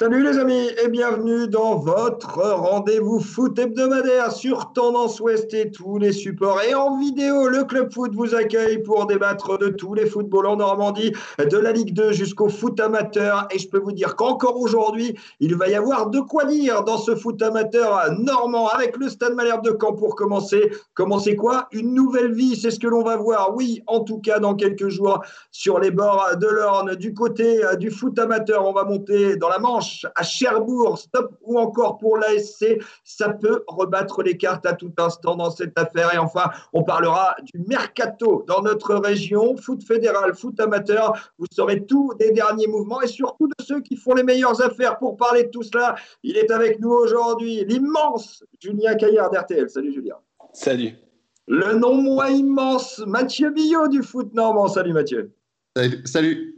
Salut les amis et bienvenue dans votre rendez-vous foot hebdomadaire sur Tendance Ouest et tous les supports. Et en vidéo, le Club Foot vous accueille pour débattre de tous les footballs en Normandie, de la Ligue 2 jusqu'au foot amateur. Et je peux vous dire qu'encore aujourd'hui, il va y avoir de quoi dire dans ce foot amateur normand avec le Stade Malherbe de Caen pour commencer. Commencer quoi Une nouvelle vie, c'est ce que l'on va voir. Oui, en tout cas, dans quelques jours, sur les bords de l'Orne, du côté du foot amateur, on va monter dans la Manche à Cherbourg, stop ou encore pour l'ASC, ça peut rebattre les cartes à tout instant dans cette affaire. Et enfin, on parlera du mercato dans notre région, foot fédéral, foot amateur. Vous saurez tout des derniers mouvements et surtout de ceux qui font les meilleures affaires. Pour parler de tout cela, il est avec nous aujourd'hui, l'immense Julien Caillard d'RTL. Salut Julien. Salut. Le non moins immense Mathieu Billot du foot normand. Salut Mathieu. Salut. Salut.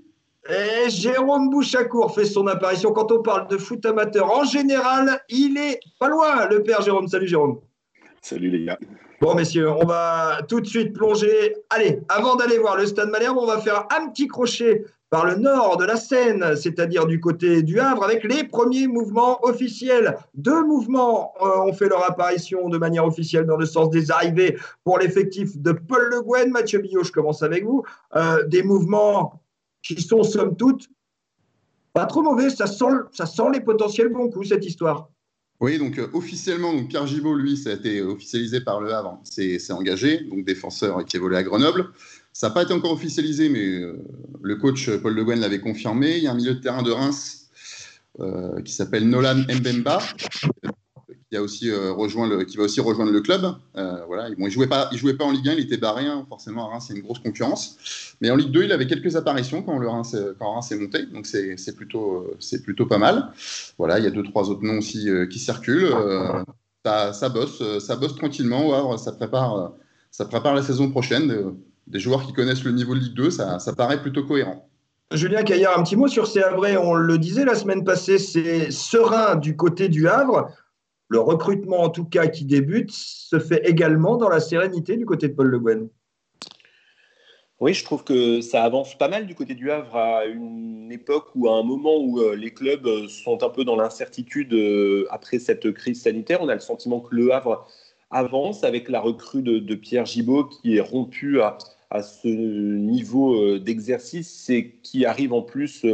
Et Jérôme Bouchacourt fait son apparition. Quand on parle de foot amateur en général, il est pas loin, le père Jérôme. Salut Jérôme. Salut les gars. Bon messieurs, on va tout de suite plonger. Allez, avant d'aller voir le Stade Malherbe, on va faire un petit crochet par le nord de la Seine, c'est-à-dire du côté du Havre, avec les premiers mouvements officiels. Deux mouvements euh, ont fait leur apparition de manière officielle dans le sens des arrivées pour l'effectif de Paul Le Guen. Mathieu Billot, je commence avec vous. Euh, des mouvements qui sont somme toute pas trop mauvais. Ça sent, ça sent les potentiels bons coups, cette histoire. Oui, donc euh, officiellement, donc Pierre Gibault, lui, ça a été officialisé par le Havre, c'est engagé, donc défenseur qui évolue à Grenoble. Ça n'a pas été encore officialisé, mais euh, le coach Paul Le Guen l'avait confirmé. Il y a un milieu de terrain de Reims euh, qui s'appelle Nolan Mbemba, euh, qui va aussi rejoindre le club. Euh, voilà. Bon, il ne jouait, pas, jouait pas en Ligue 1, il était barré, hein, forcément à Reims, c'est une grosse concurrence. Mais en Ligue 2, il avait quelques apparitions quand, Reims, quand Reims est monté, donc c'est plutôt, plutôt pas mal. Voilà, il y a deux, trois autres noms aussi euh, qui circulent. Ça, ça, bosse, ça bosse tranquillement. ça, prépare, ça prépare la saison prochaine. Des joueurs qui connaissent le niveau de Ligue 2, ça, paraît plutôt cohérent. Julien Caillard, un petit mot sur ces. On le disait la semaine passée, c'est serein du côté du Havre le recrutement, en tout cas, qui débute, se fait également dans la sérénité du côté de Paul Le Guen. Oui, je trouve que ça avance pas mal du côté du Havre à une époque ou à un moment où euh, les clubs euh, sont un peu dans l'incertitude euh, après cette crise sanitaire. On a le sentiment que le Havre avance avec la recrue de, Pierre Gibault qui est rompu à, à ce niveau d'exercice et qui arrive en plus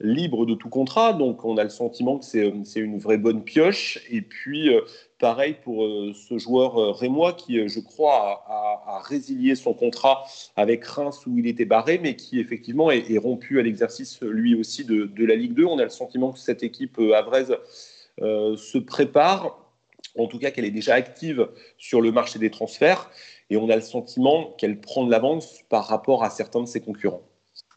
libre de tout contrat. Donc, on a le sentiment que c'est une vraie bonne pioche. Et puis, euh, pareil pour euh, ce joueur euh, rémois qui, je crois, a, résilié son contrat avec Reims où il était barré, mais qui effectivement est, rompu à l'exercice lui aussi de, la Ligue 2. On a le sentiment que cette équipe avraise se prépare, en tout cas qu'elle est déjà active sur le marché des transferts. Et on a le sentiment qu'elle prend de l'avance par rapport à certains de ses concurrents.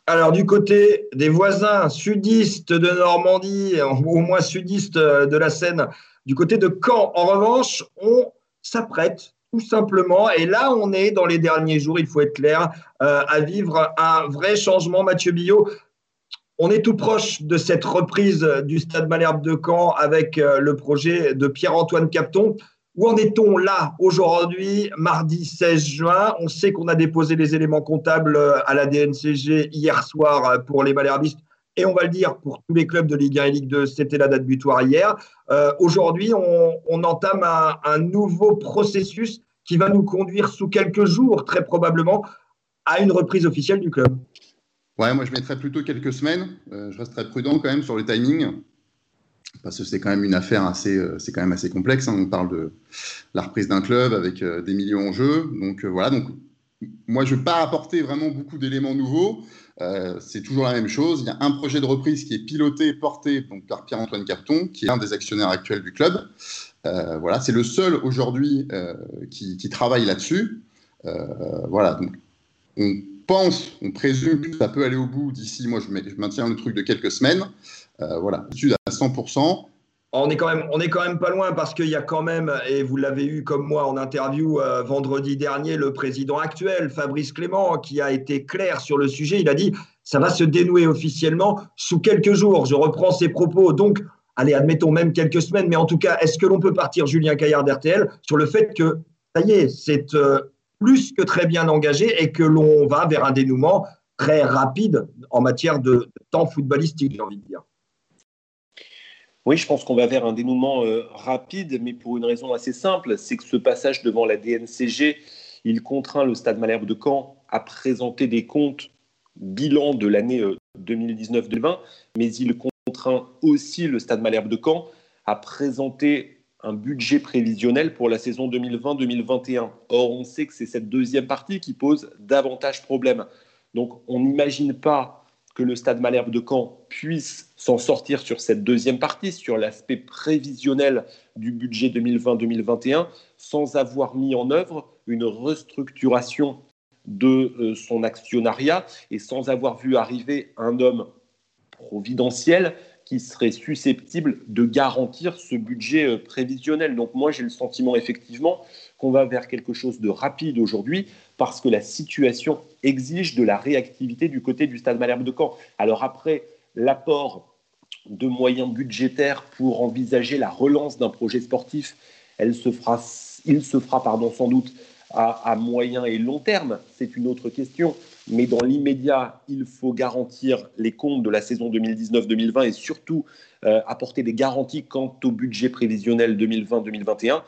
Alors, du côté des voisins sudistes de Normandie, ou au moins sudistes de la Seine, du côté de Caen, en revanche, on s'apprête tout simplement, et là on est dans les derniers jours, il faut être clair, euh, à vivre un vrai changement. Mathieu Billot, on est tout proche de cette reprise du Stade Malherbe de Caen avec euh, le projet de Pierre-Antoine Capton. Où en est-on là aujourd'hui, mardi 16 juin? On sait qu'on a déposé les éléments comptables euh, à la DNCG hier soir euh, pour les Malherbistes. Et on va le dire pour tous les clubs de Ligue 1 et Ligue 2, c'était la date butoir hier. Euh, aujourd'hui, on, entame un, nouveau processus qui va nous conduire sous quelques jours, très probablement, à une reprise officielle du club. Ouais, moi je mettrais plutôt quelques semaines. je resterai prudent quand même sur le timing parce que c'est quand même une affaire assez, euh, c'est quand même assez complexe. Hein. On parle de la reprise d'un club avec euh, des millions en jeu. Donc euh, voilà. Donc moi, je ne vais pas apporter vraiment beaucoup d'éléments nouveaux. c'est toujours la même chose. Il y a un projet de reprise qui est piloté, porté par Pierre-Antoine Carton, qui est un des actionnaires actuels du club. voilà, c'est le seul aujourd'hui qui, travaille là-dessus. voilà. On pense, on présume que ça peut aller au bout d'ici. Moi, je maintiens le truc de quelques semaines. Euh, voilà, étude à 100%. On est, quand même, on est quand même pas loin parce qu'il y a quand même, et vous l'avez eu comme moi en interview euh, vendredi dernier, le président actuel, Fabrice Clément, qui a été clair sur le sujet. Il a dit ça va se dénouer officiellement sous quelques jours. Je reprends ses propos. Donc, allez, admettons même quelques semaines, mais en tout cas, est-ce que l'on peut partir, Julien Caillard d'RTL, sur le fait que ça y est, c'est euh, plus que très bien engagé et que l'on va vers un dénouement très rapide en matière de temps footballistique, j'ai envie de dire? Oui, je pense qu'on va vers un dénouement euh, rapide, mais pour une raison assez simple, c'est que ce passage devant la DNCG, il contraint le Stade Malherbe de Caen à présenter des comptes bilan de l'année 2019-2020, euh, mais il contraint aussi le Stade Malherbe de Caen à présenter un budget prévisionnel pour la saison 2020-2021. Or, on sait que c'est cette deuxième partie qui pose davantage problème. Donc, on n'imagine pas que le Stade Malherbe de Caen puisse s'en sortir sur cette deuxième partie, sur l'aspect prévisionnel du budget 2020-2021, sans avoir mis en œuvre une restructuration de euh, son actionnariat et sans avoir vu arriver un homme providentiel qui serait susceptible de garantir ce budget euh, prévisionnel. Donc moi, j'ai le sentiment effectivement qu'on va vers quelque chose de rapide aujourd'hui parce que la situation exige de la réactivité du côté du Stade Malherbe de Caen. Alors après, l'apport de moyens budgétaires pour envisager la relance d'un projet sportif, elle se fera, il se fera pardon, sans doute à, moyen et long terme, c'est une autre question. Mais dans l'immédiat, il faut garantir les comptes de la saison 2019-2020 et surtout euh, apporter des garanties quant au budget prévisionnel 2020-2021.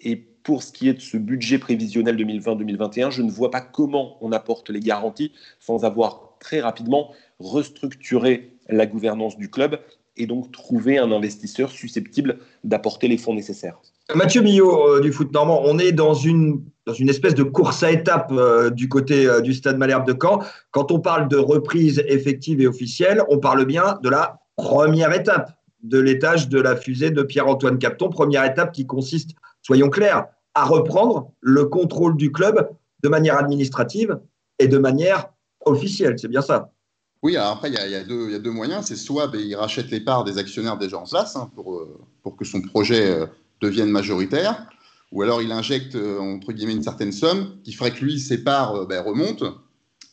Et pour ce qui est de ce budget prévisionnel 2020-2021, je ne vois pas comment on apporte les garanties sans avoir très rapidement restructuré la gouvernance du club et donc trouver un investisseur susceptible d'apporter les fonds nécessaires. Mathieu Millot euh, du foot normand, on est dans une, dans une espèce de course à étapes euh, du côté euh, du stade Malherbe de Caen. Quand on parle de reprise effective et officielle, on parle bien de la première étape de l'étage de la fusée de Pierre-Antoine Capton. Première étape qui consiste, soyons clairs, à reprendre le contrôle du club de manière administrative et de manière officielle. C'est bien ça oui, alors après, il y, a, deux moyens. C'est soit ben, il rachète les parts des actionnaires déjà en place hein, pour, pour que son projet deviennent majoritaires, ou alors il injecte euh, entre guillemets une certaine somme qui ferait que lui, ses parts euh, ben, remontent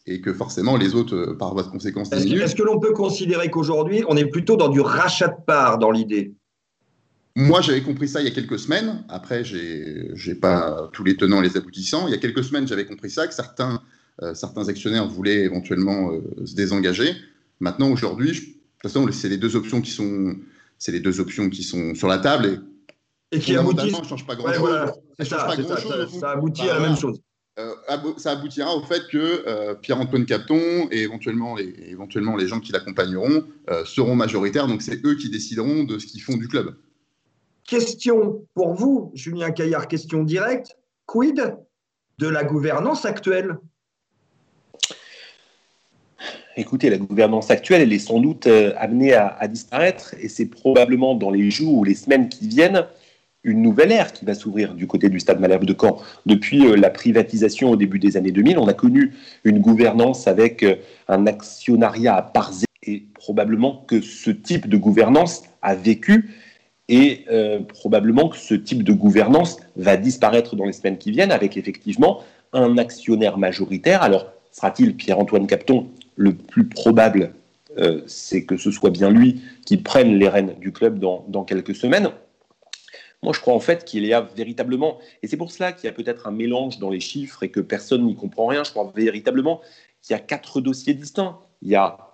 et que forcément les autres, euh, par voie de conséquence. Est-ce que, l'on peut considérer qu'aujourd'hui, on est plutôt dans du rachat de parts dans l'idée? Moi, j'avais compris ça il y a quelques semaines. Après, je n'ai pas tous les tenants et les aboutissants. Il y a quelques semaines, j'avais compris ça, que certains, certains actionnaires voulaient éventuellement se désengager. Maintenant, aujourd'hui, de toute façon, c'est les deux options qui sont, c'est les deux options qui sont sur la table. Et et qui aboutit. Ça change pas grand-chose. ça, aboutit à la même chose. Euh, ça aboutira au fait que euh, Pierre-Antoine Capton et éventuellement les, éventuellement les gens qui l'accompagneront euh, seront majoritaires. Donc c'est eux qui décideront de ce qu'ils font du club. Question pour vous, Julien Caillard, question directe. Quid de la gouvernance actuelle? Écoutez, la gouvernance actuelle, elle est sans doute amenée à, disparaître et c'est probablement dans les jours ou les semaines qui viennent une nouvelle ère qui va s'ouvrir du côté du Stade Malherbe de Caen. Depuis euh, la privatisation au début des années 2000, on a connu une gouvernance avec euh, un actionnariat à parts et probablement que ce type de gouvernance a vécu et euh, probablement que ce type de gouvernance va disparaître dans les semaines qui viennent avec effectivement un actionnaire majoritaire. Alors, sera-t-il Pierre-Antoine Capton Le plus probable, c'est que ce soit bien lui qui prenne les rênes du club dans, dans quelques semaines. Moi, je crois en fait qu'il y a véritablement, et c'est pour cela qu'il y a peut-être un mélange dans les chiffres et que personne n'y comprend rien, je crois véritablement qu'il y a quatre dossiers distincts. Il y a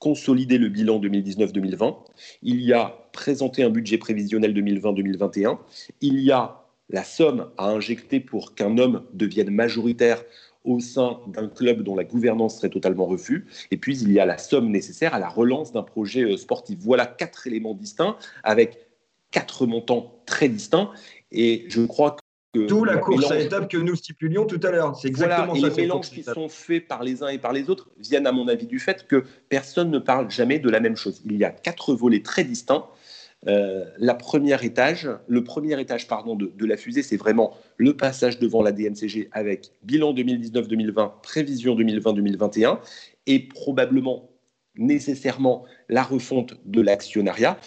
consolider le bilan 2019-2020, il y a présenter un budget prévisionnel 2020-2021, il y a la somme à injecter pour qu'un homme devienne majoritaire au sein d'un club dont la gouvernance serait totalement refus. Et puis, il y a la somme nécessaire à la relance d'un projet euh, sportif. Voilà quatre éléments distincts avec quatre montants très distincts. Et je crois. D'où la course à étapes que nous stipulions tout à l'heure. C'est exactement ça. Et les mélanges qui sont faits par les uns et par les autres viennent, à mon avis, du fait que personne ne parle jamais de la même chose. Il y a quatre volets très distincts. Euh, la première étage, le premier étage pardon, de, de la fusée, c'est vraiment le passage devant la DNCG avec bilan 2019-2020, prévision 2020-2021 et probablement nécessairement la refonte de l'actionnariat.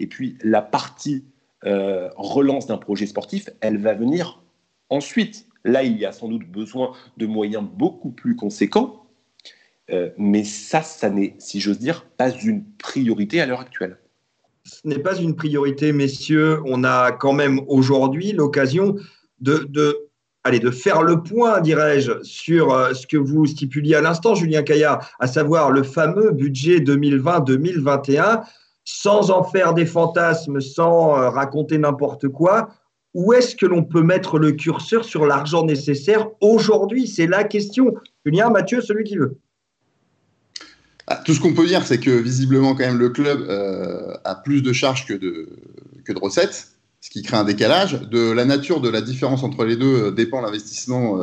Et puis la partie euh, relance d'un projet sportif, elle va venir ensuite. Là, il y a sans doute besoin de moyens beaucoup plus conséquents, euh, mais ça, ça n'est, si j'ose dire, pas une priorité à l'heure actuelle. Ce n'est pas une priorité, messieurs. On a quand même aujourd'hui l'occasion de, allez, de faire le point, dirais-je, sur euh, ce que vous stipuliez à l'instant, Julien Caillard, à savoir le fameux budget 2020-2021 sans en faire des fantasmes, sans euh, raconter n'importe quoi, où est-ce que l'on peut mettre le curseur sur l'argent nécessaire aujourd'hui? C'est la question. Julien, Mathieu, celui qui veut. Ah, tout ce qu'on peut dire, c'est que visiblement, quand même, le club euh, a plus de charges que de, recettes, ce qui crée un décalage. De la nature de la différence entre les deux euh, dépend l'investissement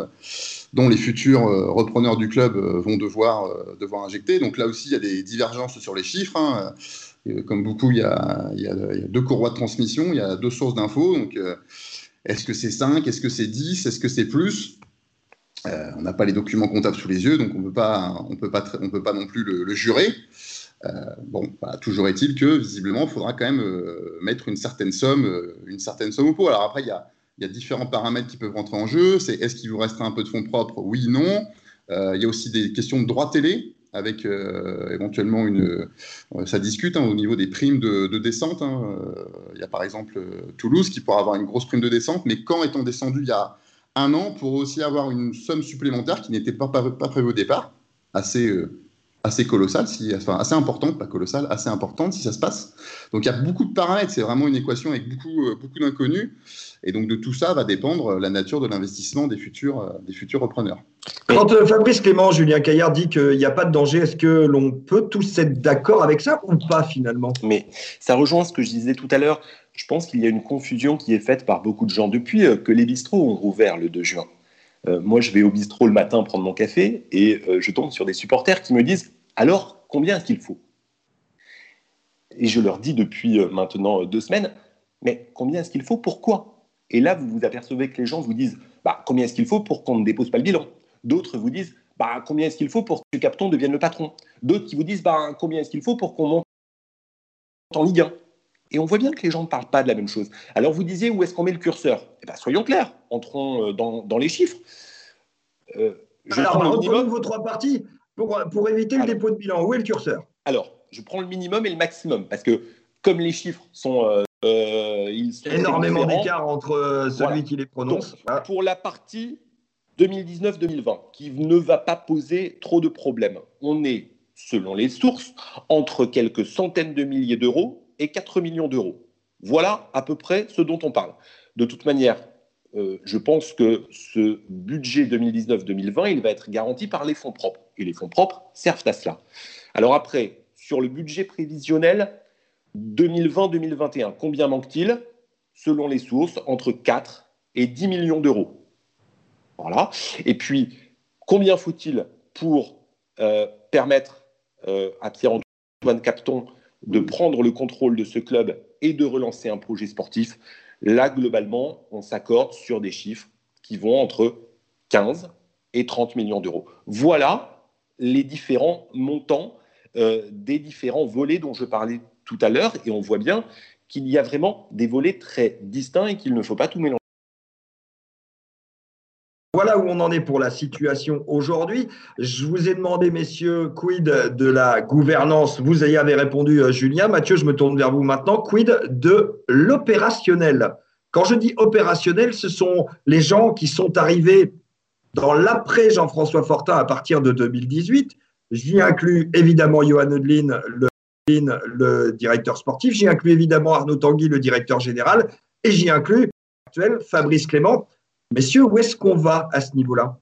dont les futurs repreneurs du club vont devoir, devoir injecter. Donc là aussi, il y a des divergences sur les chiffres. Hein. Comme beaucoup, il y, a, deux courroies de transmission, il y a deux sources d'infos. Donc, est-ce que c'est 5 Est-ce que c'est 10 Est-ce que c'est plus? Euh, on n'a pas les documents comptables sous les yeux, donc on ne peut pas non plus le, jurer. Euh, bon, bah, toujours est-il que visiblement, il faudra quand même euh, mettre une certaine somme, une certaine somme au pot. Alors après, il y a, différents paramètres qui peuvent rentrer en jeu. C'est est-ce qu'il vous restera un peu de fonds propres? Oui, non. Il y a aussi des questions de droit télé avec éventuellement une. ça discute hein, au niveau des primes de, descente. Hein. Il y a par exemple Toulouse qui pourra avoir une grosse prime de descente, mais quand étant descendu il y a un an pour aussi avoir une somme supplémentaire qui n'était pas, pas, prévue au départ, assez, euh, assez colossale, si, enfin assez importante, pas colossale, assez importante si ça se passe. Donc il y a beaucoup de paramètres, c'est vraiment une équation avec beaucoup, euh, beaucoup d'inconnus. Et donc de tout ça va dépendre la nature de l'investissement des futurs, euh, des futurs repreneurs. Quand Fabrice Clément, Julien Caillard dit qu'il n'y a pas de danger, est-ce que l'on peut tous être d'accord avec ça ou pas finalement? Mais ça rejoint ce que je disais tout à l'heure je pense qu'il y a une confusion qui est faite par beaucoup de gens depuis euh, que les bistrots ont rouvert le 2 juin. Euh, moi, je vais au bistrot le matin prendre mon café et euh, je tombe sur des supporters qui me disent alors combien est-ce qu'il faut? Et je leur dis depuis maintenant deux semaines mais combien est-ce qu'il faut? Pourquoi? Et là, vous vous apercevez que les gens vous disent bah, combien est-ce qu'il faut pour qu'on ne dépose pas le bilan? D'autres vous disent bah, combien est-ce qu'il faut pour que Capton devienne le patron? D'autres qui vous disent bah, combien est-ce qu'il faut pour qu'on monte en Ligue 1 et on voit bien que les gens ne parlent pas de la même chose. Alors vous disiez où est-ce qu'on met le curseur? Eh bien, Soyons clairs, entrons euh, dans, les chiffres. Euh, je Alors, minimum. vos trois parties pour, pour éviter le dépôt de bilan. Où est le curseur? Alors, je prends le minimum et le maximum, parce que comme les chiffres sont... Euh, ils sont énormément d'écart entre celui qui les prononce. Pour la partie 2019-2020, qui ne va pas poser trop de problèmes, on est, selon les sources, entre quelques centaines de milliers d'euros et 4 millions d'euros. Voilà à peu près ce dont on parle. De toute manière, euh, je pense que ce budget 2019-2020, il va être garanti par les fonds propres. Et les fonds propres servent à cela. Alors après, sur le budget prévisionnel 2020-2021, combien manque-t-il? Selon les sources, entre 4 et 10 millions d'euros. Voilà. Et puis, combien faut-il pour euh, permettre euh, à Pierre-Antoine Capton de prendre le contrôle de ce club et de relancer un projet sportif, là, globalement, on s'accorde sur des chiffres qui vont entre 15 et 30 millions d'euros. Voilà les différents montants euh, des différents volets dont je parlais tout à l'heure, et on voit bien qu'il y a vraiment des volets très distincts et qu'il ne faut pas tout mélanger. Voilà où on en est pour la situation aujourd'hui. Je vous ai demandé, messieurs, quid de la gouvernance? Vous y avez répondu, euh, Julien. Mathieu, je me tourne vers vous maintenant. Quid de l'opérationnel? Quand je dis opérationnel, ce sont les gens qui sont arrivés dans l'après Jean-François Fortin à partir de 2018. J'y inclus évidemment Johan Odlin, le, le directeur sportif. J'y inclus évidemment Arnaud Tanguy, le directeur général. Et j'y inclus actuel Fabrice Clément Messieurs, où est-ce qu'on va à ce niveau-là?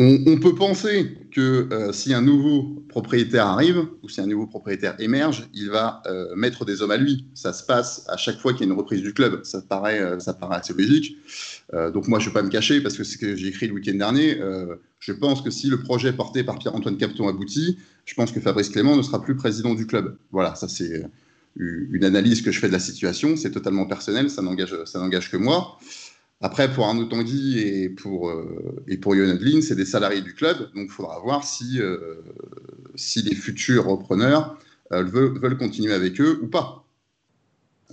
On, peut penser que euh, si un nouveau propriétaire arrive ou si un nouveau propriétaire émerge, il va euh, mettre des hommes à lui. Ça se passe à chaque fois qu'il y a une reprise du club. Ça paraît, euh, ça paraît assez logique. donc moi, je ne vais pas me cacher parce que c'est ce que j'ai écrit le week-end dernier. je pense que si le projet porté par Pierre-Antoine Capton aboutit, je pense que Fabrice Clément ne sera plus président du club. Voilà, ça c'est une analyse que je fais de la situation, c'est totalement personnel, ça n'engage, que moi. Après, pour Arnaud Tanguy et pour, euh, et pour c'est des salariés du club, donc il faudra voir si, euh, si les futurs repreneurs euh, veulent, continuer avec eux ou pas.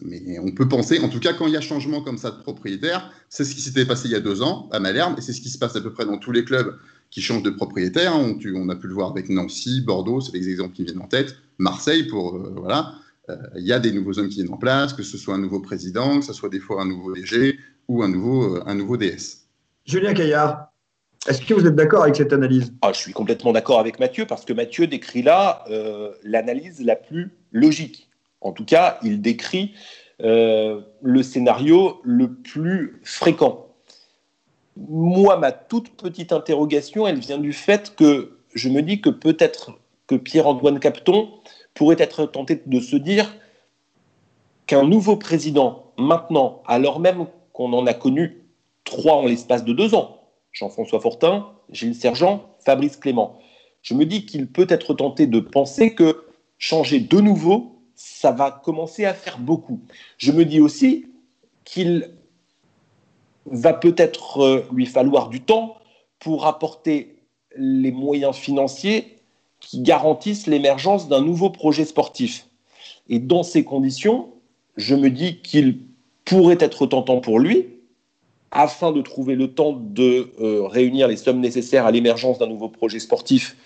Mais on peut penser, en tout cas, quand il y a changement comme ça de propriétaire, c'est ce qui s'était passé il y a deux ans à Malherbe, et c'est ce qui se passe à peu près dans tous les clubs qui changent de propriétaire. On, on a pu le voir avec Nancy, Bordeaux, c'est les exemples qui viennent en tête, Marseille, pour voilà. Euh, il y a des nouveaux hommes qui viennent en place, que ce soit un nouveau président, que ce soit des fois un nouveau DG ou un nouveau, euh, un nouveau DS. Julien Caillard. Est-ce que vous êtes d'accord avec cette analyse? Ah, Je suis complètement d'accord avec Mathieu parce que Mathieu décrit là euh, l'analyse la plus logique. En tout cas, il décrit euh, le scénario le plus fréquent. Moi, ma toute petite interrogation, elle vient du fait que je me dis que peut-être que Pierre-Antoine Capton pourrait être tenté de se dire qu'un nouveau président, maintenant, alors même qu'on en a connu trois en l'espace de deux ans, Jean-François Fortin, Gilles Sergent, Fabrice Clément, je me dis qu'il peut être tenté de penser que changer de nouveau, ça va commencer à faire beaucoup. Je me dis aussi qu'il va peut-être euh, lui falloir du temps pour apporter les moyens financiers qui garantissent l'émergence d'un nouveau projet sportif. Et dans ces conditions, je me dis qu'il pourrait être tentant pour lui, afin de trouver le temps de euh, réunir les sommes nécessaires à l'émergence d'un nouveau projet sportif,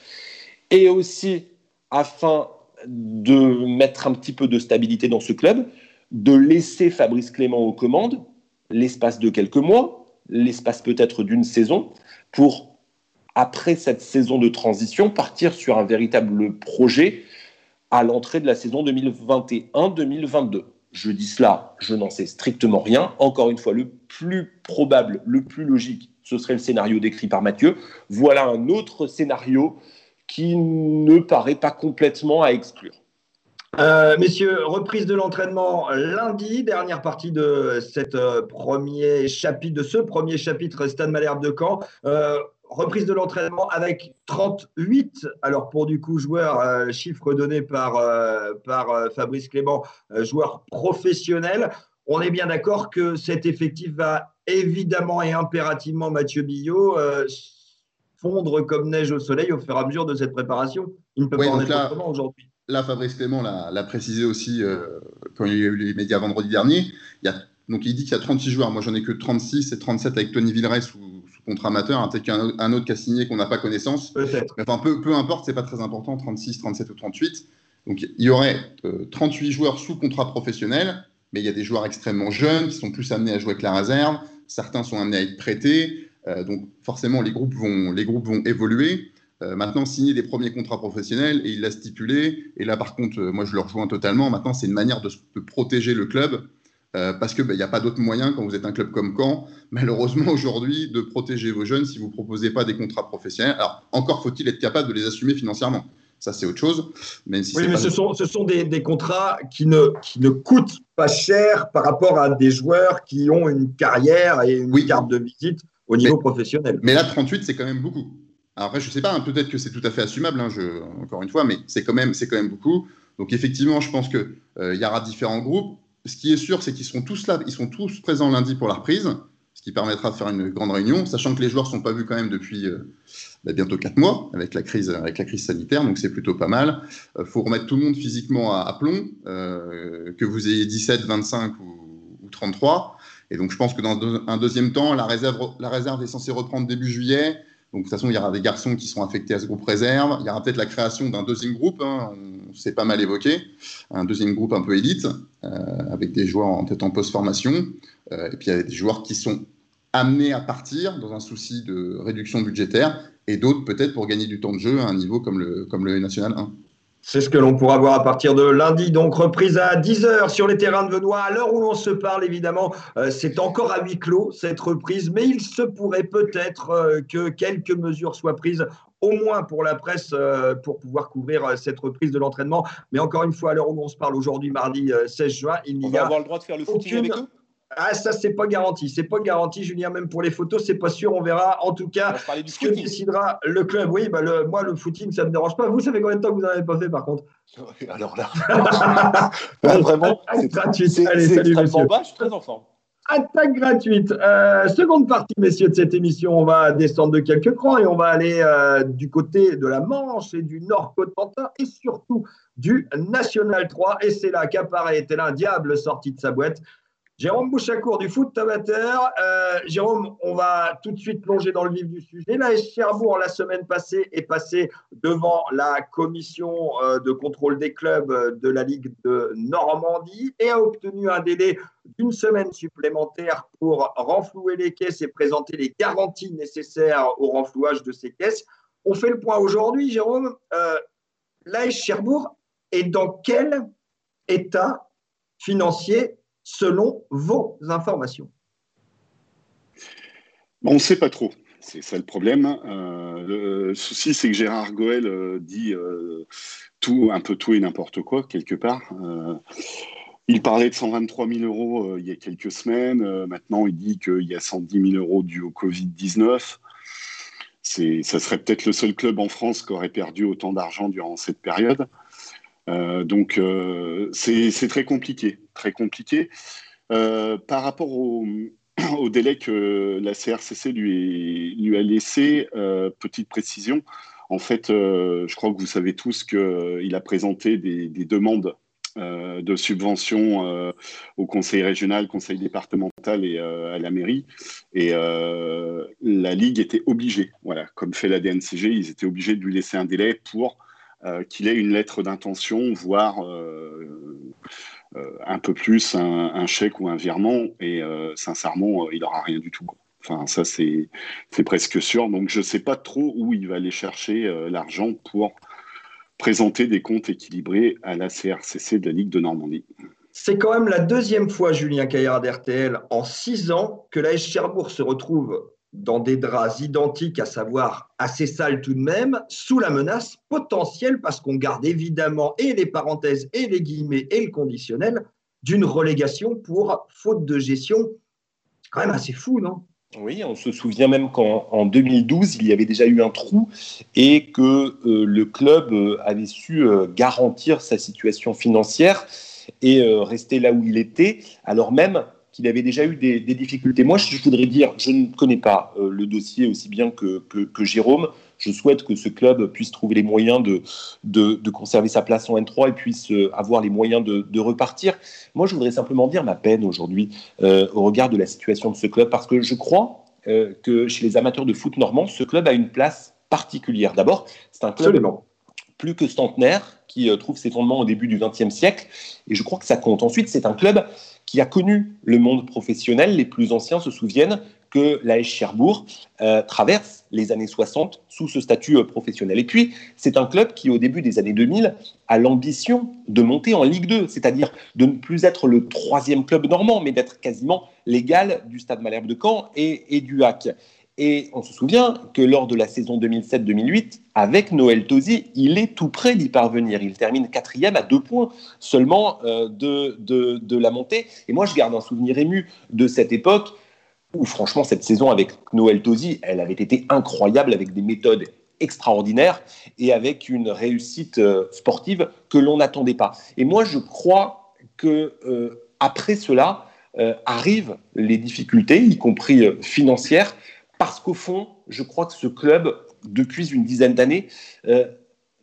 et aussi afin de mettre un petit peu de stabilité dans ce club, de laisser Fabrice Clément aux commandes l'espace de quelques mois, l'espace peut-être d'une saison, pour, après cette saison de transition, partir sur un véritable projet à l'entrée de la saison 2021-2022. Je dis cela, je n'en sais strictement rien. Encore une fois, le plus probable, le plus logique, ce serait le scénario décrit par Mathieu. Voilà un autre scénario qui ne paraît pas complètement à exclure. Euh, messieurs, reprise de l'entraînement lundi, dernière partie de, cette, euh, premier chapitre, de ce premier chapitre Stade Malherbe de Caen. Euh, reprise de l'entraînement avec 38, alors pour du coup joueurs, chiffre donné par, par Fabrice Clément, joueurs professionnels. On est bien d'accord que cet effectif va évidemment et impérativement, Mathieu Billot, fondre comme neige au soleil au fur et à mesure de cette préparation. Il ne peut pas en être autrement aujourd'hui. Là, Fabrice Clément l'a précisé aussi euh, quand il y a eu les médias vendredi dernier. Il y a, donc, il dit qu'il y a 36 joueurs. Moi, j'en ai que 36 et 37 avec Tony Villeray sous, contrat amateur. Peut-être qu'un autre qui a signé qu'on n'a pas connaissance. Peut-être. Enfin, peu, peu importe, c'est pas très important, 36, 37 ou 38. Donc, il y aurait 38 euh, joueurs sous contrat professionnel, mais il y a des joueurs extrêmement jeunes qui sont plus amenés à jouer avec la réserve. Certains sont amenés à être prêtés. Euh, donc forcément, les groupes vont, les groupes vont évoluer. Euh, maintenant, signer des premiers contrats professionnels, et il l'a stipulé. Et là, par contre, moi, je le rejoins totalement. Maintenant, c'est une manière de, protéger le club. Parce qu'il n'y bah, a pas d'autre moyen quand vous êtes un club comme Caen, malheureusement aujourd'hui, de protéger vos jeunes si vous ne proposez pas des contrats professionnels. Alors, encore faut-il être capable de les assumer financièrement. Ça, c'est autre chose. Même si oui, mais ce, sont, ce sont des, des, contrats qui ne, qui ne coûtent pas cher par rapport à des joueurs qui ont une carrière et une carte de visite au niveau professionnel. Mais là, 38, c'est quand même beaucoup. Alors après, je ne sais pas, hein, peut-être que c'est tout à fait assumable, hein, je, encore une fois, mais c'est quand, même, quand même beaucoup. Donc effectivement, je pense qu'il euh, y aura différents groupes. Ce qui est sûr, c'est qu'ils seront tous là, ils sont tous présents lundi pour la reprise, ce qui permettra de faire une grande réunion, sachant que les joueurs ne sont pas vus quand même depuis euh, bah, bientôt 4 mois avec la crise, sanitaire, donc c'est plutôt pas mal. Il euh, faut remettre tout le monde physiquement à, plomb, que vous ayez 17, 25 ou, ou 33. Et donc, je pense que dans un deuxième temps, la réserve est censée reprendre début juillet. Donc, de toute façon, il y aura des garçons qui sont affectés à ce groupe réserve. Il y aura peut-être la création d'un deuxième groupe, hein, on s'est pas mal évoqué, un deuxième groupe un peu élite, euh, avec des joueurs en tête en post-formation. Euh, et puis, il y a des joueurs qui sont amenés à partir dans un souci de réduction budgétaire, et d'autres peut-être pour gagner du temps de jeu à un niveau comme le, comme le National 1. C'est ce que l'on pourra voir à partir de lundi. Donc, reprise à 10h sur les terrains de Benoît. À l'heure où l'on se parle, évidemment, euh, c'est encore à huis clos, cette reprise. Mais il se pourrait peut-être euh, que quelques mesures soient prises, au moins pour la presse, euh, pour pouvoir couvrir cette reprise de l'entraînement. Mais encore une fois, à l'heure où on se parle aujourd'hui, mardi 16 juin, il n'y a. On va avoir le droit de faire le footing avec eux ah, ça, c'est pas garanti. C'est pas garanti, Julien, même pour les photos, c'est pas sûr. On verra. En tout cas, ce que décidera le club. Oui, bah le, moi, le footing, ça me dérange pas. Vous, fait combien de temps que vous n'en avez pas fait, par contre? Alors là, vraiment, c'est gratuit. Allez, salut, monsieur. Bas, je suis très en forme. Attaque gratuite. Euh, seconde partie, messieurs, de cette émission. On va descendre de quelques crans et on va aller euh, du côté de la Manche et du Nord-Cotentin et surtout du National 3. Et c'est là qu'apparaît tel un diable sorti de sa boîte Jérôme Bouchacourt du foot amateur. Euh, Jérôme, on va tout de suite plonger dans le vif du sujet. La Cherbourg, la semaine passée, est passé devant la commission euh, de contrôle des clubs de la Ligue de Normandie et a obtenu un délai d'une semaine supplémentaire pour renflouer les caisses et présenter les garanties nécessaires au renflouage de ces caisses. On fait le point aujourd'hui, Jérôme. Euh, la Cherbourg est dans quel état financier selon vos informations On ne sait pas trop. C'est ça le problème. Euh, le souci, c'est que Gérard Goël euh, dit euh, tout, un peu tout et n'importe quoi, quelque part. il parlait de 123 000 euros il y a quelques semaines. maintenant, il dit qu'il y a 110 000 euros dû au Covid-19. Ça serait peut-être le seul club en France qui aurait perdu autant d'argent durant cette période. Euh, donc euh, c'est très compliqué, très compliqué. Euh, par rapport au, délai que la CRCC lui, a laissé, petite précision, en fait, je crois que vous savez tous qu'il a présenté des, demandes de subventions au conseil régional, conseil départemental et à la mairie. Et la Ligue était obligée, voilà, comme fait la DNCG, ils étaient obligés de lui laisser un délai pour qu'il ait une lettre d'intention, voire euh, euh, un peu plus un, chèque ou un virement. Et sincèrement, il n'aura rien du tout. Enfin, ça, c'est presque sûr. Donc, je ne sais pas trop où il va aller chercher l'argent pour présenter des comptes équilibrés à la CRCC de la Ligue de Normandie. C'est quand même la deuxième fois, Julien Caillard d'RTL, en six ans, que la Cherbourg se retrouve dans des draps identiques, à savoir assez sales tout de même, sous la menace potentielle, parce qu'on garde évidemment et les parenthèses et les guillemets et le conditionnel, d'une relégation pour faute de gestion. C'est quand même assez fou, non? Oui, on se souvient même qu'en 2012, il y avait déjà eu un trou et que euh, le club euh, avait su euh, garantir sa situation financière et rester là où il était, alors même qu'il avait déjà eu des, difficultés. Moi, je voudrais dire, je ne connais pas euh, le dossier aussi bien que, Jérôme. Je souhaite que ce club puisse trouver les moyens de, de, conserver sa place en N3 et puisse euh, avoir les moyens de, repartir. Moi, je voudrais simplement dire ma peine aujourd'hui euh, au regard de la situation de ce club, parce que je crois que chez les amateurs de foot normands, ce club a une place particulière. D'abord, c'est un club plus que centenaire qui trouve ses fondements au début du XXe siècle, et je crois que ça compte. Ensuite, c'est un club qui a connu le monde professionnel. Les plus anciens se souviennent que l'AS Cherbourg euh, traverse les années 60 sous ce statut euh, professionnel. Et puis, c'est un club qui, au début des années 2000, a l'ambition de monter en Ligue 2, c'est-à-dire de ne plus être le troisième club normand, mais d'être quasiment l'égal du Stade Malherbe de Caen et, et du HAC. Et on se souvient que lors de la saison 2007-2008, avec Noël Tosi, il est tout près d'y parvenir. Il termine quatrième à deux points seulement euh, de, de, la montée. Et moi, je garde un souvenir ému de cette époque où, franchement, cette saison avec Noël Tosi, elle avait été incroyable avec des méthodes extraordinaires et avec une réussite euh, sportive que l'on n'attendait pas. Et moi, je crois que euh, après cela arrivent les difficultés, y compris financières, parce qu'au fond, je crois que ce club, depuis une dizaine d'années, euh,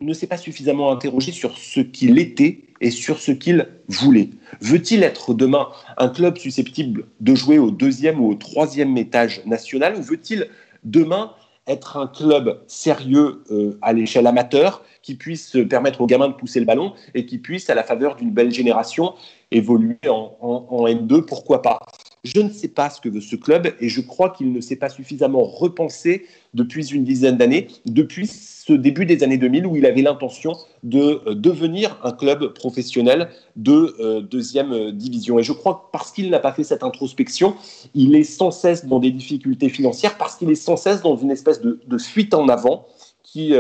ne s'est pas suffisamment interrogé sur ce qu'il était et sur ce qu'il voulait. Veut-il être demain un club susceptible de jouer au deuxième ou au troisième étage national ou veut-il demain être un club sérieux euh, à l'échelle amateur qui puisse permettre aux gamins de pousser le ballon et qui puisse, à la faveur d'une belle génération, évoluer en, en N2, pourquoi pas? Je ne sais pas ce que veut ce club et je crois qu'il ne s'est pas suffisamment repensé depuis une dizaine d'années, depuis ce début des années 2000 où il avait l'intention de euh, devenir un club professionnel de euh, deuxième euh, division. Et je crois que parce qu'il n'a pas fait cette introspection, il est sans cesse dans des difficultés financières, parce qu'il est sans cesse dans une espèce de, fuite en avant qui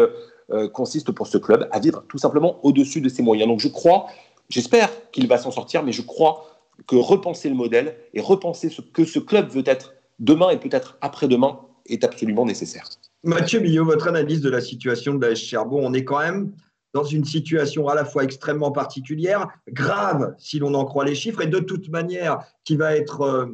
consiste pour ce club à vivre tout simplement au-dessus de ses moyens. Donc je crois, j'espère qu'il va s'en sortir, mais je crois que repenser le modèle et repenser ce que ce club veut être demain et peut-être après-demain est absolument nécessaire. Mathieu Billot, votre analyse de la situation de la Cherbourg, on est quand même dans une situation à la fois extrêmement particulière, grave si l'on en croit les chiffres, et de toute manière qui va être, euh,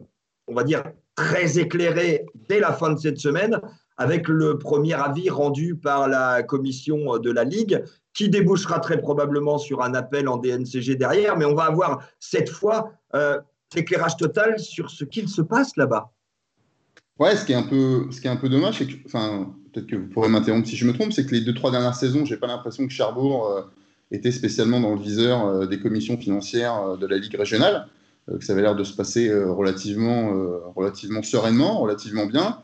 on va dire, très éclairée dès la fin de cette semaine, avec le premier avis rendu par la commission de la Ligue, qui débouchera très probablement sur un appel en DNCG derrière, mais on va avoir cette fois euh, éclairage total sur ce qu'il se passe là-bas. Ouais, ce qui est un peu, ce qui est un peu dommage, c'est que, enfin, peut-être que vous pourrez m'interrompre si je me trompe, c'est que les deux trois dernières saisons, j'ai pas l'impression que Cherbourg euh, était spécialement dans le viseur euh, des commissions financières de la Ligue régionale, que ça avait l'air de se passer relativement, relativement sereinement, relativement bien.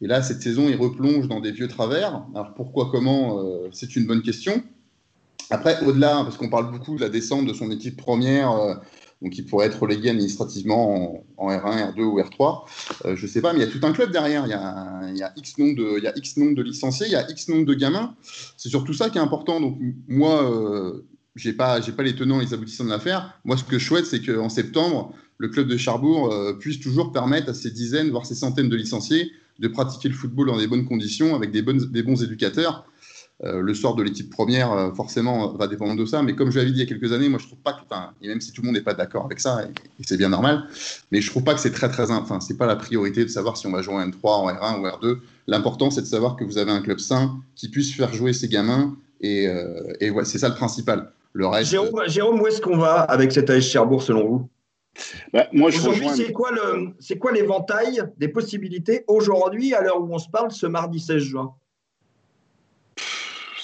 Et là, cette saison, il replonge dans des vieux travers. Alors pourquoi, comment, c'est une bonne question. Après, au-delà, parce qu'on parle beaucoup de la descente de son équipe première donc il pourrait être relégué administrativement en, R1, R2 ou R3. Euh, je ne sais pas, mais il y a tout un club derrière. Il y a, X nombre de, licenciés, il y a X nombre de gamins. C'est surtout ça qui est important. Donc moi, euh, je n'ai pas, les tenants et les aboutissants de l'affaire. Moi, ce que je souhaite, c'est qu'en septembre, le club de Charbourg euh, puisse toujours permettre à ces dizaines, voire ces centaines de licenciés de pratiquer le football dans des bonnes conditions, avec des bons éducateurs. Euh, le sort de l'équipe première, euh, forcément, va dépendre de ça. Mais comme je l'avais dit il y a quelques années, moi, je trouve pas que, et même si tout le monde n'est pas d'accord avec ça, et, c'est bien normal, mais je trouve pas que c'est très, très, enfin, c'est pas la priorité de savoir si on va jouer en N3, en R1 ou R2. L'important, c'est de savoir que vous avez un club sain qui puisse faire jouer ses gamins, et, euh, et ouais, c'est ça le principal. Le reste. Jérôme, où est-ce qu'on va avec cet AS Cherbourg, selon vous? Bah, moi, aujourd'hui, c'est quoi, le, c'est quoi l'éventail des possibilités aujourd'hui, à l'heure où on se parle, ce mardi 16 juin?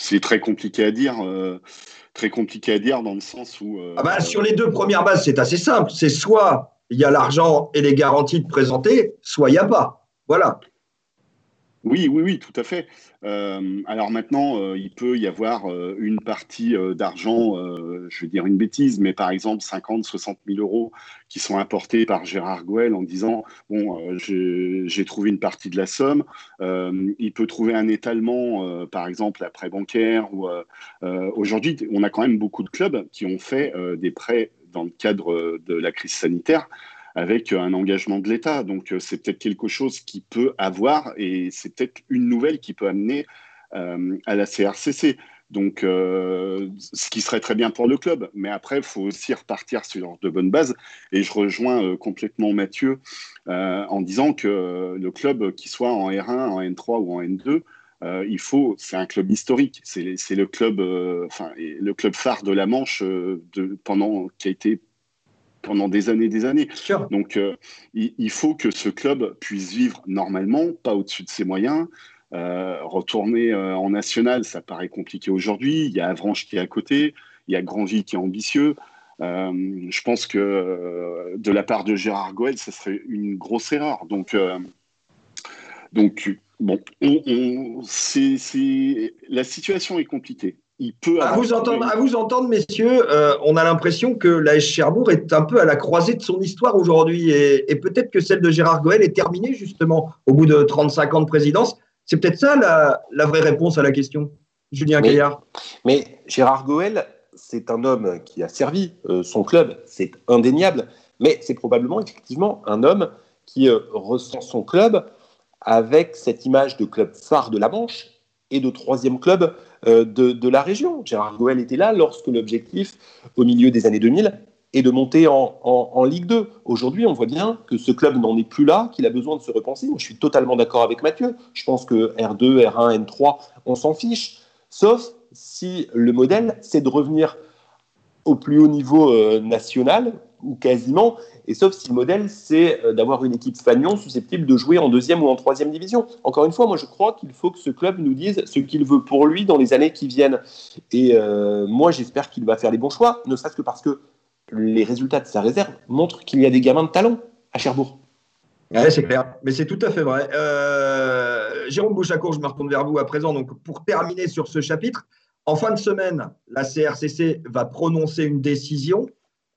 C'est très compliqué à dire. Euh, très compliqué à dire dans le sens où. Euh, ah bah, sur les deux premières bases, c'est assez simple. C'est soit il y a l'argent et les garanties de présenter, soit il n'y a pas. Voilà. Oui, oui, oui, tout à fait. Euh, alors maintenant, euh, il peut y avoir euh, une partie d'argent, je vais dire une bêtise, mais par exemple 50, 60 000 euros qui sont apportés par Gérard Goël en disant bon, j'ai trouvé une partie de la somme. il peut trouver un étalement, par exemple, prêt bancaire. Ou aujourd'hui, on a quand même beaucoup de clubs qui ont fait des prêts dans le cadre de la crise sanitaire avec un engagement de l'État. Donc euh, c'est peut-être quelque chose qui peut avoir et c'est peut-être une nouvelle qui peut amener euh, à la CRCC. Donc, euh, ce qui serait très bien pour le club. Mais après, il faut aussi repartir sur de bonnes bases. Et je rejoins complètement Mathieu en disant que le club, qui soit en R1, en N3 ou en N2, il faut, c'est un club historique. C'est le club, enfin, le club phare de la Manche pendant qui a été pendant des années des années. Donc, euh, il, faut que ce club puisse vivre normalement, pas au-dessus de ses moyens. Euh, retourner euh, en national, ça paraît compliqué aujourd'hui. Il y a Avranches qui est à côté, il y a Grandville qui est ambitieux. je pense que de la part de Gérard Goël, ce serait une grosse erreur. Donc, donc bon, on, la situation est compliquée à, vous entendre, à vous entendre, messieurs, euh, on a l'impression que la Cherbourg est un peu à la croisée de son histoire aujourd'hui et, peut-être que celle de Gérard Goël est terminée justement au bout de 35 ans de présidence. C'est peut-être ça la, vraie réponse à la question, Julien mais, Gaillard? Mais Gérard Goël, c'est un homme qui a servi euh, son club, c'est indéniable, mais c'est probablement effectivement un homme qui euh, ressent son club avec cette image de club phare de la Manche et de troisième club euh, de, la région. Gérard Goël était là lorsque l'objectif, au milieu des années 2000, est de monter en, Ligue 2. Aujourd'hui, on voit bien que ce club n'en est plus là, qu'il a besoin de se repenser. Moi, je suis totalement d'accord avec Mathieu. Je pense que R2, R1, N3, on s'en fiche. Sauf si le modèle, c'est de revenir au plus haut niveau euh, national, ou quasiment, et sauf si le modèle, c'est euh, d'avoir une équipe fagnon susceptible de jouer en deuxième ou en troisième division. Encore une fois, moi je crois qu'il faut que ce club nous dise ce qu'il veut pour lui dans les années qui viennent. Et euh, moi j'espère qu'il va faire les bons choix, ne serait-ce que parce que les résultats de sa réserve montrent qu'il y a des gamins de talent à Cherbourg. C'est clair, mais c'est tout à fait vrai. Jérôme Bouchacourt, je me retourne vers vous à présent. Donc, pour terminer sur ce chapitre, en fin de semaine, la CRCC va prononcer une décision.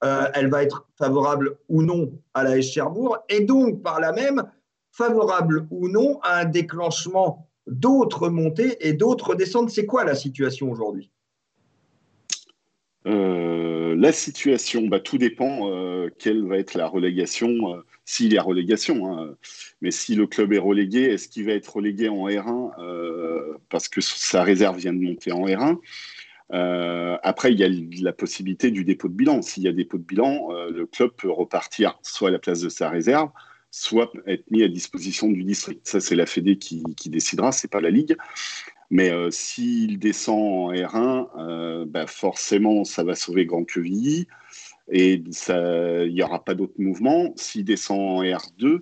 Euh, elle va être favorable ou non à la Cherbourg et donc par là même favorable ou non à un déclenchement d'autres montées et d'autres descentes. C'est quoi la situation aujourd'hui? Euh, La situation, bah, tout dépend euh, quelle va être la relégation s'il y a relégation. Hein. Mais si le club est relégué, est-ce qu'il va être relégué en R1 euh, parce que sa réserve vient de monter en R1 euh, après, il y a la possibilité du dépôt de bilan. S'il y a dépôt de bilan, euh, le club peut repartir soit à la place de sa réserve, soit être mis à disposition du district. Ça, c'est la Fédé qui, qui décidera, c'est pas la Ligue. Mais s'il descend en R1, bah, forcément, ça va sauver Grand Quevilly et il n'y aura pas d'autres mouvements. S'il descend en R2,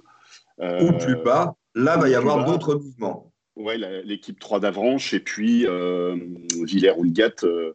ou plus bas, là, va y avoir d'autres mouvements. Ouais, l'équipe 3 d'Avranches et puis euh, Villers-Houlgat. Euh,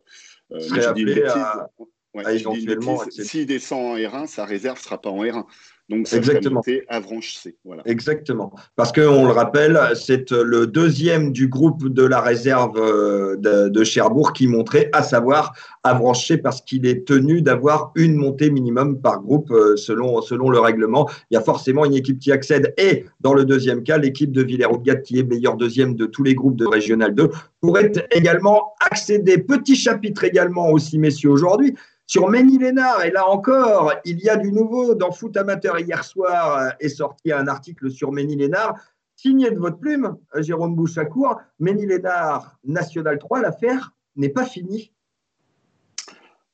appelé à, à éventuellement. S'il descend en R1, sa réserve ne sera pas en R1. Donc, ça Exactement. Avranches C. Voilà. Exactement. Parce qu'on le rappelle, c'est le deuxième du groupe de la réserve euh, de, Cherbourg qui montrait, à savoir Avranches C, parce qu'il est tenu d'avoir une montée minimum par groupe euh, selon, selon le règlement. Il y a forcément une équipe qui accède. Et dans le deuxième cas, l'équipe de Villers-Rougat, qui est meilleure deuxième de tous les groupes de Régional 2, pourrait également accéder. Petit chapitre également aussi, messieurs, aujourd'hui. Sur Mény-Lénard, et là encore, il y a du nouveau. Dans Foot Amateur, hier soir, euh, est sorti un article sur Mény-Lénard, signé de votre plume, euh, Jérôme Bouchacourt. Mény-Lénard, National 3, l'affaire n'est pas finie.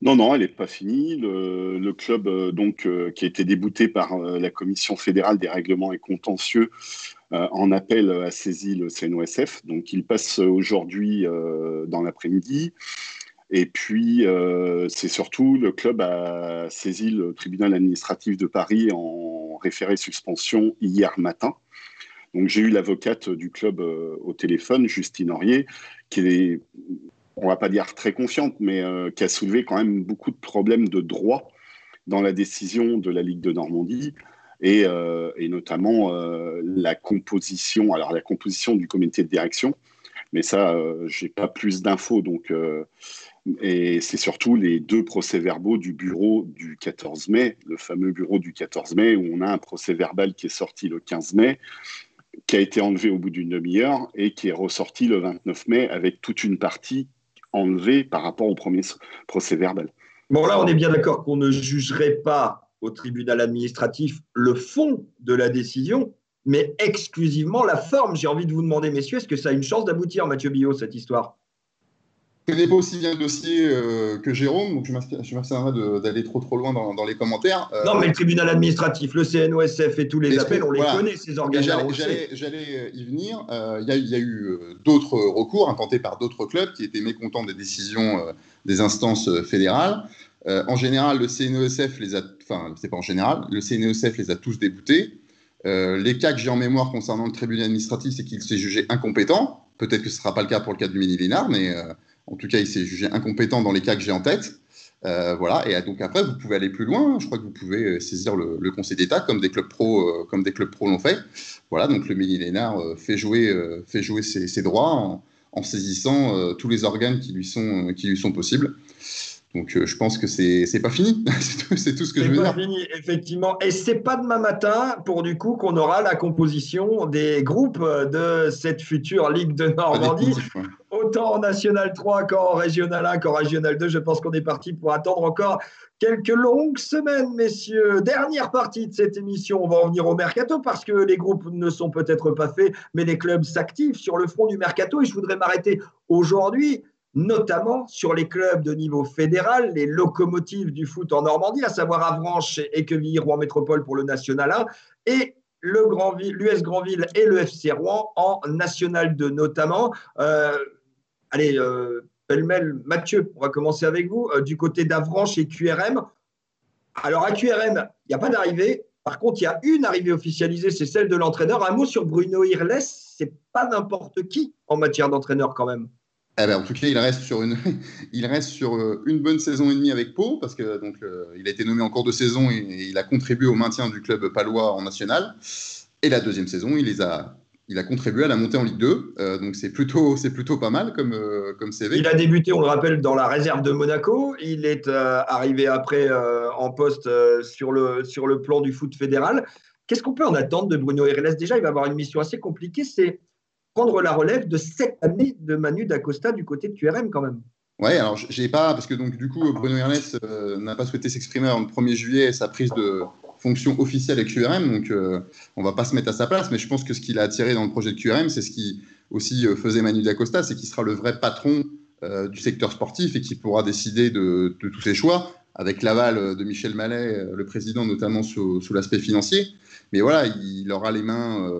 Non, non, elle n'est pas finie. Le, club, euh, donc, qui a été débouté par la Commission fédérale des règlements et contentieux, en appel a saisi le CNOSF. Donc, il passe aujourd'hui dans l'après-midi. Et puis, euh, c'est surtout le club a saisi le tribunal administratif de Paris en référé suspension hier matin. Donc, j'ai eu l'avocate du club euh, au téléphone, Justine Aurier, qui est, on va pas dire très confiante, mais euh, qui a soulevé quand même beaucoup de problèmes de droit dans la décision de la Ligue de Normandie. Et, et notamment la composition, alors la composition du comité de direction, mais ça, j'ai pas plus d'infos, donc et c'est surtout les deux procès-verbaux du bureau du 14 mai, le fameux bureau du 14 mai, où on a un procès-verbal qui est sorti le 15 mai, qui a été enlevé au bout d'une demi-heure et qui est ressorti le 29 mai avec toute une partie enlevée par rapport au premier procès-verbal. Bon, là, on est bien d'accord qu'on ne jugerait pas au tribunal administratif le fond de la décision, mais exclusivement la forme. J'ai envie de vous demander, messieurs, est-ce que ça a une chance d'aboutir, Mathieu Billot, cette histoire? Connais pas aussi bien le dossier euh, que Jérôme, donc je m'abstiendrai d'aller trop trop loin dans, les commentaires. Euh, non, mais le tribunal administratif, le CNOSF et tous les appels, on les connaît, ces organes J'allais y venir. Euh, il y, a eu d'autres recours intentés par d'autres clubs qui étaient mécontents des décisions des instances fédérales. en général, le CNOSF les a, enfin, c'est pas en général, le CNOSF les a tous déboutés. les cas que j'ai en mémoire concernant le tribunal administratif, c'est qu'il s'est jugé incompétent. Peut-être que ce ne sera pas le cas pour le cas du mini-Lénard, mais en tout cas, il s'est jugé incompétent dans les cas que j'ai en tête. Euh, voilà. Et donc après, vous pouvez aller plus loin. Je crois que vous pouvez euh, saisir le, Conseil d'État, comme des clubs pro, euh, comme des clubs pro l'ont fait. Voilà. Donc le millénaire fait jouer, fait jouer ses, droits en, saisissant tous les organes qui lui sont, qui lui sont possibles. Donc je pense que c'est pas fini. c'est tout, ce que je veux dire. Pas fini, effectivement. Et c'est pas demain matin, pour du coup, qu'on aura la composition des groupes de cette future Ligue de Normandie autant en National 3 qu'en Régional 1 qu'en Régional 2. Je pense qu'on est parti pour attendre encore quelques longues semaines, messieurs. Dernière partie de cette émission, on va en venir au mercato parce que les groupes ne sont peut-être pas faits, mais les clubs s'activent sur le front du mercato. Et je voudrais m'arrêter aujourd'hui notamment sur les clubs de niveau fédéral, les locomotives du foot en Normandie, à savoir Avranches et Quevilly, Rouen Métropole pour le National 1, et l'US Grandville et le FC Rouen en National 2 notamment. Euh, Allez, euh, pêle-mêle, Mathieu, on va commencer avec vous. Euh, du côté d'Avranches et QRM. Alors, à QRM, il n'y a pas d'arrivée. Par contre, il y a une arrivée officialisée, c'est celle de l'entraîneur. Un mot sur Bruno Irles, c'est pas n'importe qui en matière d'entraîneur quand même. Eh ben, en tout cas, il reste sur euh, une bonne saison et demie avec Pau, parce que il a été nommé en cours de saison et, et, il a contribué au maintien du club palois en national. Et la deuxième saison, il les a il a contribué à la montée en Ligue 2, euh, donc c'est plutôt, c'est plutôt pas mal comme, euh, comme CV. Il a débuté, on le rappelle, dans la réserve de Monaco. Il est euh, arrivé après en poste sur, le, sur le plan du foot fédéral. Qu'est-ce qu'on peut en attendre de Bruno Herles Déjà, il va avoir une mission assez compliquée, c'est prendre la relève de cette année de Manu D'Acosta du côté de QRM quand même. Ouais, alors j'ai pas, parce que donc du coup, Bruno Herles n'a pas souhaité s'exprimer en 1er juillet, sa prise de, fonction officielle avec QRM, donc euh, on va pas se mettre à sa place, mais je pense que ce qu'il a attiré dans le projet de QRM, c'est ce qui aussi euh, faisait Manu D'Acosta, c'est qu'il sera le vrai patron euh, du secteur sportif et qui pourra décider de, tous ses choix. avec l'aval de Michel Mallet, le président, notamment sous, l'aspect financier. Mais voilà, il aura les mains,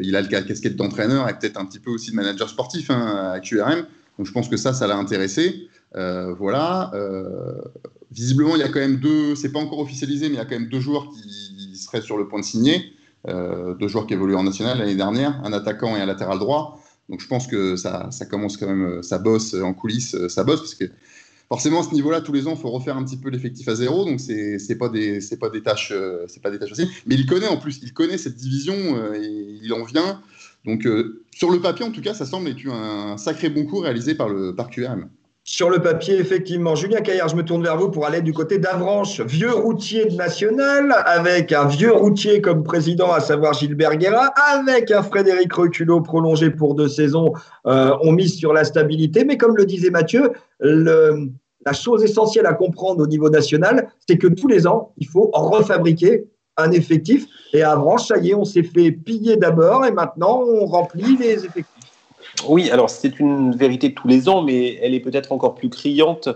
il a le casquette d'entraîneur et peut-être un petit peu aussi de manager sportif hein, à QRM. Donc je pense que ça, ça l'a intéressé. voilà. Visiblement, il y a quand même deux, c'est pas encore officialisé, mais il y a quand même deux joueurs qui seraient sur le point de signer. Euh, deux joueurs qui évoluent en national l'année dernière, un attaquant et un latéral droit. Donc je pense que ça, commence quand même, euh, ça bosse en coulisses, euh, ça bosse parce que forcément à ce niveau-là, tous les ans, il faut refaire un petit peu l'effectif à zéro, donc c'est c'est pas des pas des tâches c'est pas des tâches faciles. Mais il connaît en plus, il connaît cette division, et il en vient. Donc sur le papier, en tout cas, ça semble être un sacré bon coup réalisé par le par QRM. Sur le papier, effectivement. Julien Caillard, je me tourne vers vous pour aller du côté d'Avranches, vieux routier de national, avec un vieux routier comme président, à savoir Gilbert Guerra, avec un Frédéric Reculot prolongé pour deux saisons. Euh, on mise sur la stabilité, mais comme le disait Mathieu, la chose essentielle à comprendre au niveau national, c'est que tous les ans, il faut refabriquer un effectif. Et à Avranches, ça y est, on s'est fait piller d'abord et maintenant on remplit les effectifs. Oui, alors c'est une vérité de tous les ans, mais elle est peut-être encore plus criante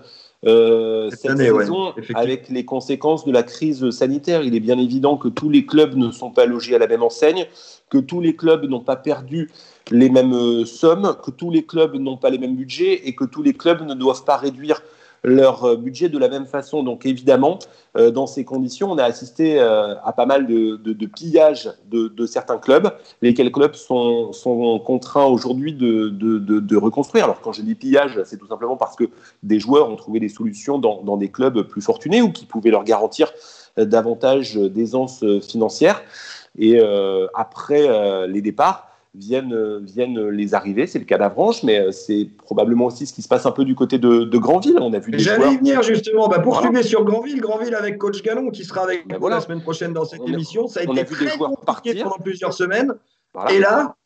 euh, cette, saison avec les conséquences de la crise sanitaire. Il est bien évident que tous les clubs ne sont pas logés à la même enseigne, que tous les clubs n'ont pas perdu les mêmes euh, sommes, que tous les clubs n'ont pas les mêmes budgets et que tous les clubs ne doivent pas réduire leur euh, budget de la même façon. Donc évidemment, euh, dans ces conditions, on a assisté euh, à pas mal de, de, pillages de, certains clubs, lesquels clubs sont, sont contraints aujourd'hui de, de, reconstruire. Alors quand je dis pillage, c'est tout simplement parce que des joueurs ont trouvé des solutions dans, dans des clubs plus fortunés ou qui pouvaient leur garantir davantage d'aisance financière. Et après les départs, viennent, viennent les arrivées. C'est le cas d'Avranches, mais euh, c'est probablement aussi ce qui se passe un peu du côté de, de Granville. On a vu J'allais y venir justement. Bah, poursuivez sur Granville. Granville avec coach Gallon qui sera avec bah, nous la semaine prochaine dans cette émission. Ça a été très compliqué pendant plusieurs semaines. Et là,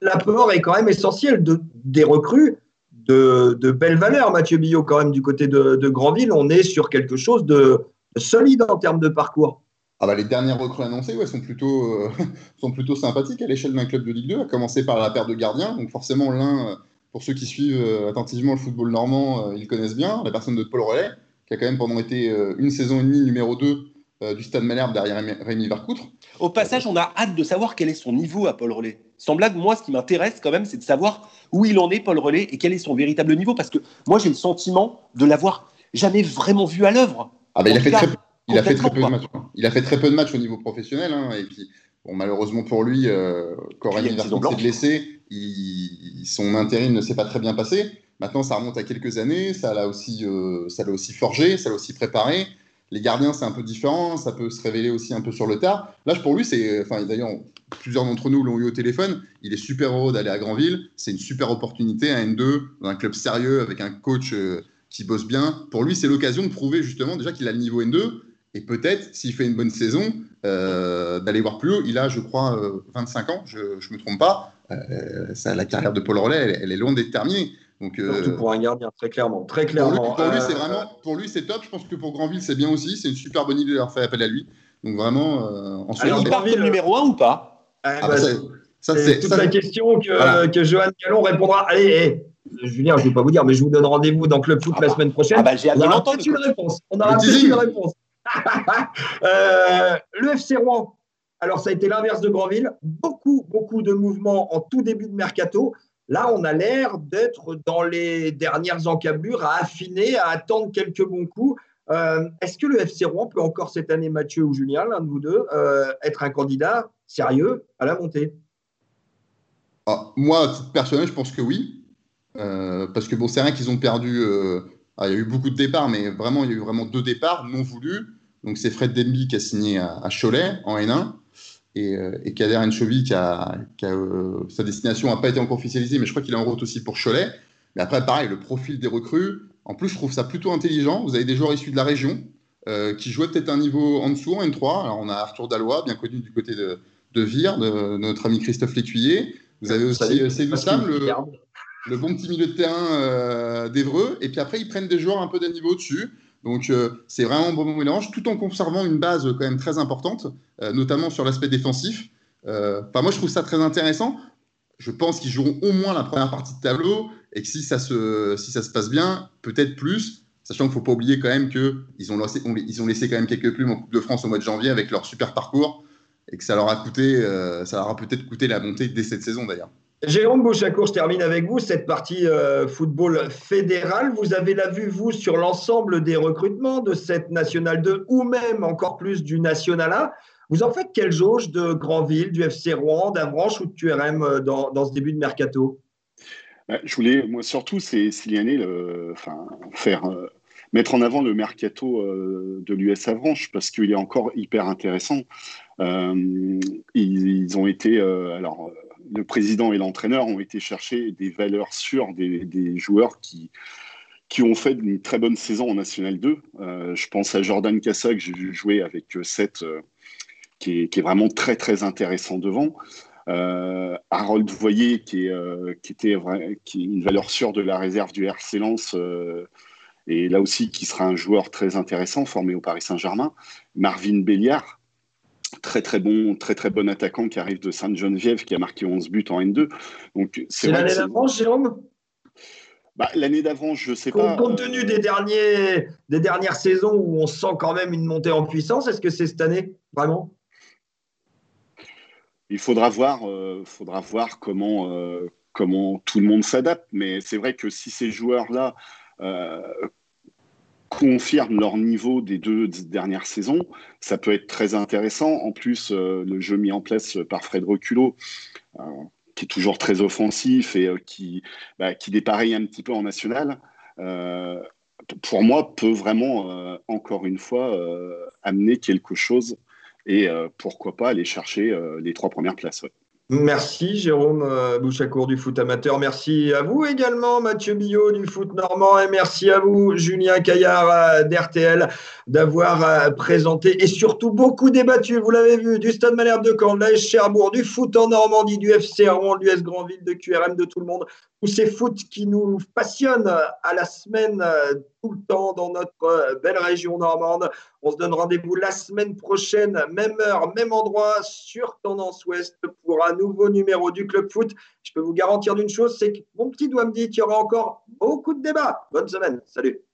l'apport est quand même essentiel de, des recrues. De, de belles valeurs, Mathieu Billot, quand même, du côté de, de Granville. On est sur quelque chose de solide en termes de parcours. Ah bah, les dernières recrues annoncées ouais, sont, plutôt, euh, sont plutôt sympathiques à l'échelle d'un club de Ligue 2, à commencer par la paire de gardiens. Donc forcément, l'un, euh, pour ceux qui suivent euh, attentivement le football normand, ils connaissent bien, la personne de Paul Relais, qui a quand même pendant été une saison et demie numéro 2 du Stade Malherbe derrière Rémi Varcoutre. Au passage, on a hâte de savoir quel est son niveau à Paul Relais. Sans blague, moi, ce qui m'intéresse quand même, c'est de savoir où il en est, Paul Relais, et quel est son véritable niveau, parce que moi, j'ai le sentiment de l'avoir jamais vraiment vu à l'œuvre. Ah ben, il a fait très il a fait très peu de matchs. Hein. Il a fait très peu de matchs au niveau professionnel. Hein, et puis, bon, malheureusement pour lui, euh, quand Rémi s'est blessé, son intérim ne s'est pas très bien passé. Maintenant, ça remonte à quelques années. Ça l'a aussi, euh, ça l'a aussi forgé, ça l'a aussi préparé. Les gardiens, c'est un peu différent. Ça peut se révéler aussi un peu sur le tard. Là, pour lui, c'est, enfin, d'ailleurs, plusieurs d'entre nous l'ont eu au téléphone. Il est super heureux d'aller à Granville. C'est une super opportunité à N2, dans un club sérieux avec un coach euh, qui bosse bien. Pour lui, c'est l'occasion de prouver justement déjà qu'il a le niveau N2 et peut-être, s'il fait une bonne saison, euh, d'aller voir plus haut. Il a, je crois, 25 euh, ans, je ne me trompe pas. Euh, ça, la carrière de Paul Relais, elle, est loin d'être terminée. Donc, Surtout pour un gardien, très clairement. Très clairement. Pour lui, c'est vraiment, pour lui, c'est top. Je pense que pour Grandville, c'est bien aussi. C'est une super bonne idée de leur faire appel à lui. Donc vraiment, en Alors, il part comme numéro 1 ou pas? Ah, ah, bah, ça, c'est toute la question que, que Johan Callon répondra. Allez, Julien, je ne vais pas vous dire, mais je vous donne rendez-vous dans Club Foot ah la bah. semaine prochaine. Ah bah, j'ai hâte de une réponse. On aura peut-être une réponse. euh, le FC Rouen, alors ça a été l'inverse de Grandville. Beaucoup, beaucoup de mouvements en tout début de mercato. Là, on a l'air d'être dans les dernières encablures, à affiner, à attendre quelques bons coups. Euh, est-ce que le FC Rouen peut encore cette année, Mathieu ou Julien, l'un de vous deux, euh, être un candidat sérieux à la montée? Ah, Moi, à titre personnel, je pense que oui. Parce que bon, c'est rien qu'ils ont perdu. Ah, il y a eu beaucoup de départs, mais vraiment, il y a eu vraiment deux départs non voulus. Donc c'est Fred Demby qui a signé à, Cholet en N1 et, euh, et Kader Enchovi qui a, euh, sa destination n'a pas été encore officialisée, mais je crois qu'il est en route aussi pour Cholet. Mais après, pareil, le profil des recrues, en plus, je trouve ça plutôt intelligent. Vous avez des joueurs issus de la région euh, qui jouaient peut-être un niveau en dessous, en N3. Alors on a Arthur Dallois, bien connu du côté de, de Vire, de, notre ami Christophe Lécuyer. Vous avez aussi Seydou Sam, le, le, bon petit milieu de terrain d'Evreux. Et puis après, ils prennent des joueurs un peu d'un niveau au-dessus. Donc euh, c'est vraiment un bon mélange, tout en conservant une base quand même très importante, euh, notamment sur l'aspect défensif. Euh, moi, je trouve ça très intéressant. Je pense qu'ils joueront au moins la première partie de tableau et que si ça se, si ça se passe bien, peut-être plus. Sachant qu'il ne faut pas oublier quand même qu'ils ont, ils ont laissé quand même quelques plumes en Coupe de France au mois de janvier avec leur super parcours et que ça leur a euh, ça leur a peut-être coûté la montée dès cette saison d'ailleurs. Jérôme Bouchacourt, je termine avec vous cette partie euh, football fédéral. Vous avez la vue, vous, sur l'ensemble des recrutements de cette Nationale 2 ou même encore plus du National 1. Vous en faites quelle jauge de Grandville, du FC Rouen, d'Avranches ou de QRM euh, dans, dans, ce début de mercato? Bah, Je voulais, moi surtout, c'est enfin, faire, euh, mettre en avant le mercato de l'US Avranches parce qu'il est encore hyper intéressant. Ils, ils, ont été, alors, le président et l'entraîneur ont été chercher des valeurs sûres des, joueurs qui qui ont fait une très bonne saison en National 2. je pense à Jordan Cassa que j'ai joué avec Seth qui est, vraiment très très intéressant devant. Euh, Harold Voyer, qui, est, euh, qui était qui une valeur sûre de la réserve du RC Lens, euh, et là aussi qui sera un joueur très intéressant, formé au Paris Saint-Germain. Marvin Béliard, très très bon, très très bon attaquant qui arrive de Sainte-Geneviève, qui a marqué 11 buts en N2. Donc c'est l'année d'avant, Jérôme? Bah, L'année d'avant, je ne sais pas. Compte tenu des, derniers, des dernières saisons où on sent quand même une montée en puissance, est-ce que c'est cette année, vraiment? Il faudra voir, euh, faudra voir comment, euh, comment tout le monde s'adapte. Mais c'est vrai que si ces joueurs-là euh, confirment leur niveau des deux dernières saisons, ça peut être très intéressant. En plus, le jeu mis en place par Fred Reculot, qui est toujours très offensif et qui, bah, qui dépareille un petit peu en national, pour moi, peut vraiment, encore une fois, amener quelque chose et euh, pourquoi pas aller chercher euh, les trois premières places. Merci Jérôme euh, Bouchacourt du foot amateur. Merci à vous également Mathieu Billot du foot normand et merci à vous Julien Caillard d'RTL d'avoir présenté et surtout beaucoup débattu, vous l'avez vu, du Stade Malherbe de Caen, de l'AS Cherbourg, du foot en Normandie, du FC Rouen, de l'US Grandville, de QRM, de tout le monde tous ces foot qui nous passionnent à la semaine, euh, tout le temps dans notre euh, belle région normande. On se donne rendez-vous la semaine prochaine, même heure, même endroit, sur Tendance Ouest pour un nouveau numéro du Club Foot. Je peux vous garantir d'une chose, c'est que mon petit doigt me dit qu'il y aura encore beaucoup de débats. Bonne semaine. Salut.